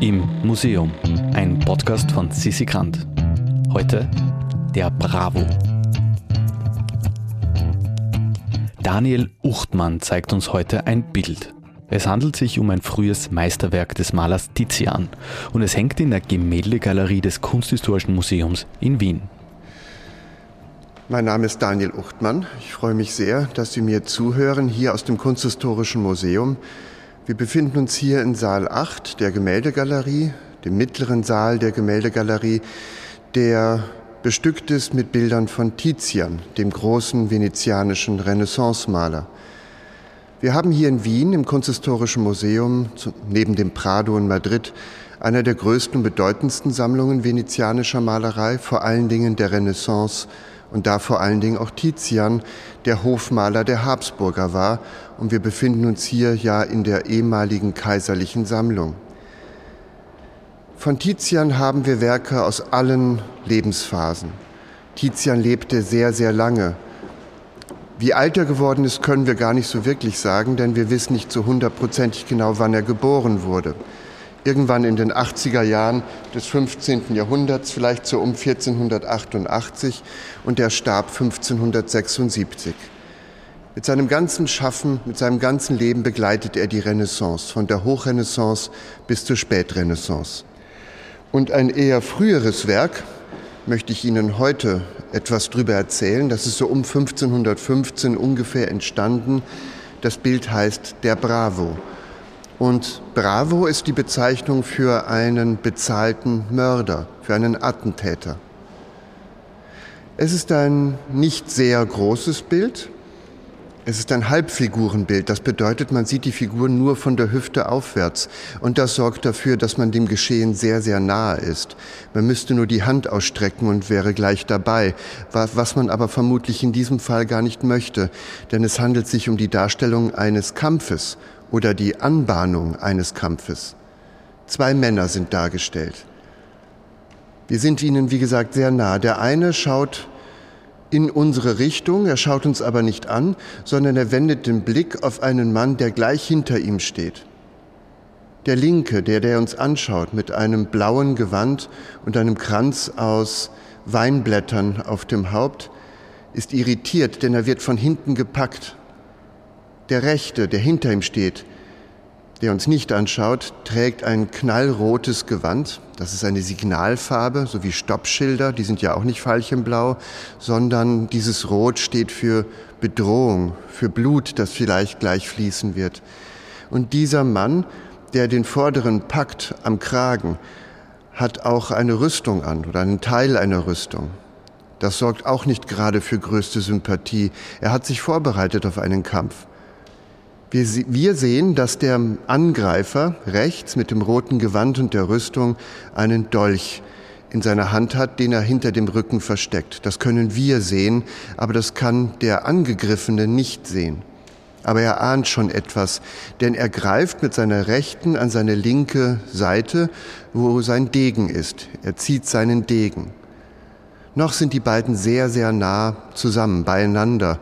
Im Museum, ein Podcast von Sissi Grant. Heute der Bravo. Daniel Uchtmann zeigt uns heute ein Bild. Es handelt sich um ein frühes Meisterwerk des Malers Tizian und es hängt in der Gemäldegalerie des Kunsthistorischen Museums in Wien. Mein Name ist Daniel Uchtmann. Ich freue mich sehr, dass Sie mir zuhören hier aus dem Kunsthistorischen Museum. Wir befinden uns hier in Saal 8 der Gemäldegalerie, dem mittleren Saal der Gemäldegalerie, der bestückt ist mit Bildern von Tizian, dem großen venezianischen Renaissance-Maler. Wir haben hier in Wien im Kunsthistorischen Museum neben dem Prado in Madrid einer der größten und bedeutendsten Sammlungen venezianischer Malerei, vor allen Dingen der Renaissance und da vor allen Dingen auch Tizian, der Hofmaler der Habsburger war. Und wir befinden uns hier ja in der ehemaligen kaiserlichen Sammlung. Von Tizian haben wir Werke aus allen Lebensphasen. Tizian lebte sehr, sehr lange. Wie alt er geworden ist, können wir gar nicht so wirklich sagen, denn wir wissen nicht so hundertprozentig genau, wann er geboren wurde irgendwann in den 80er Jahren des 15. Jahrhunderts, vielleicht so um 1488, und er starb 1576. Mit seinem ganzen Schaffen, mit seinem ganzen Leben begleitet er die Renaissance, von der Hochrenaissance bis zur Spätrenaissance. Und ein eher früheres Werk möchte ich Ihnen heute etwas drüber erzählen. Das ist so um 1515 ungefähr entstanden. Das Bild heißt Der Bravo und Bravo ist die Bezeichnung für einen bezahlten Mörder, für einen Attentäter. Es ist ein nicht sehr großes Bild. Es ist ein Halbfigurenbild. Das bedeutet, man sieht die Figur nur von der Hüfte aufwärts. Und das sorgt dafür, dass man dem Geschehen sehr, sehr nahe ist. Man müsste nur die Hand ausstrecken und wäre gleich dabei. Was man aber vermutlich in diesem Fall gar nicht möchte. Denn es handelt sich um die Darstellung eines Kampfes oder die Anbahnung eines Kampfes. Zwei Männer sind dargestellt. Wir sind ihnen, wie gesagt, sehr nah. Der eine schaut in unsere Richtung, er schaut uns aber nicht an, sondern er wendet den Blick auf einen Mann, der gleich hinter ihm steht. Der linke, der, der uns anschaut, mit einem blauen Gewand und einem Kranz aus Weinblättern auf dem Haupt, ist irritiert, denn er wird von hinten gepackt der Rechte, der hinter ihm steht, der uns nicht anschaut, trägt ein knallrotes Gewand. Das ist eine Signalfarbe, so wie Stoppschilder. Die sind ja auch nicht veilchenblau, sondern dieses Rot steht für Bedrohung, für Blut, das vielleicht gleich fließen wird. Und dieser Mann, der den vorderen packt am Kragen, hat auch eine Rüstung an oder einen Teil einer Rüstung. Das sorgt auch nicht gerade für größte Sympathie. Er hat sich vorbereitet auf einen Kampf. Wir, sehen, dass der Angreifer rechts mit dem roten Gewand und der Rüstung einen Dolch in seiner Hand hat, den er hinter dem Rücken versteckt. Das können wir sehen, aber das kann der Angegriffene nicht sehen. Aber er ahnt schon etwas, denn er greift mit seiner rechten an seine linke Seite, wo sein Degen ist. Er zieht seinen Degen. Noch sind die beiden sehr, sehr nah zusammen, beieinander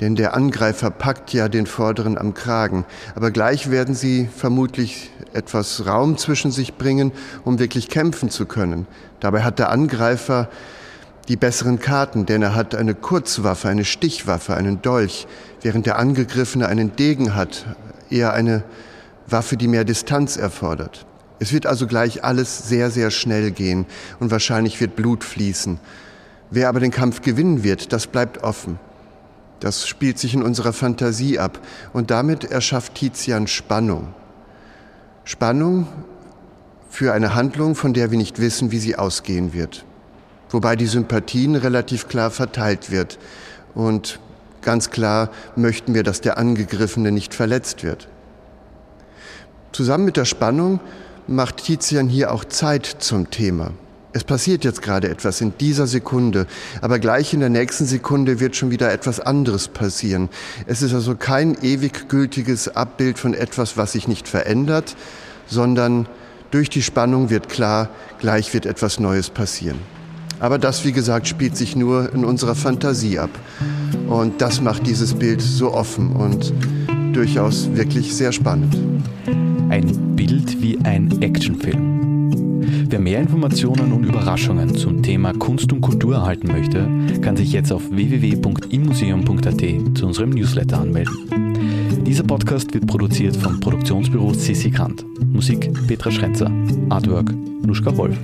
denn der Angreifer packt ja den Vorderen am Kragen. Aber gleich werden sie vermutlich etwas Raum zwischen sich bringen, um wirklich kämpfen zu können. Dabei hat der Angreifer die besseren Karten, denn er hat eine Kurzwaffe, eine Stichwaffe, einen Dolch, während der Angegriffene einen Degen hat, eher eine Waffe, die mehr Distanz erfordert. Es wird also gleich alles sehr, sehr schnell gehen und wahrscheinlich wird Blut fließen. Wer aber den Kampf gewinnen wird, das bleibt offen. Das spielt sich in unserer Fantasie ab und damit erschafft Tizian Spannung. Spannung für eine Handlung, von der wir nicht wissen, wie sie ausgehen wird. Wobei die Sympathien relativ klar verteilt wird und ganz klar möchten wir, dass der Angegriffene nicht verletzt wird. Zusammen mit der Spannung macht Tizian hier auch Zeit zum Thema. Es passiert jetzt gerade etwas in dieser Sekunde, aber gleich in der nächsten Sekunde wird schon wieder etwas anderes passieren. Es ist also kein ewig gültiges Abbild von etwas, was sich nicht verändert, sondern durch die Spannung wird klar, gleich wird etwas Neues passieren. Aber das, wie gesagt, spielt sich nur in unserer Fantasie ab. Und das macht dieses Bild so offen und durchaus wirklich sehr spannend. Ein Bild wie ein Actionfilm. Wer mehr Informationen und Überraschungen zum Thema Kunst und Kultur erhalten möchte, kann sich jetzt auf www.immuseum.at zu unserem Newsletter anmelden. Dieser Podcast wird produziert vom Produktionsbüro Sissi Grant. Musik Petra Schrenzer. Artwork Nuschka Wolf.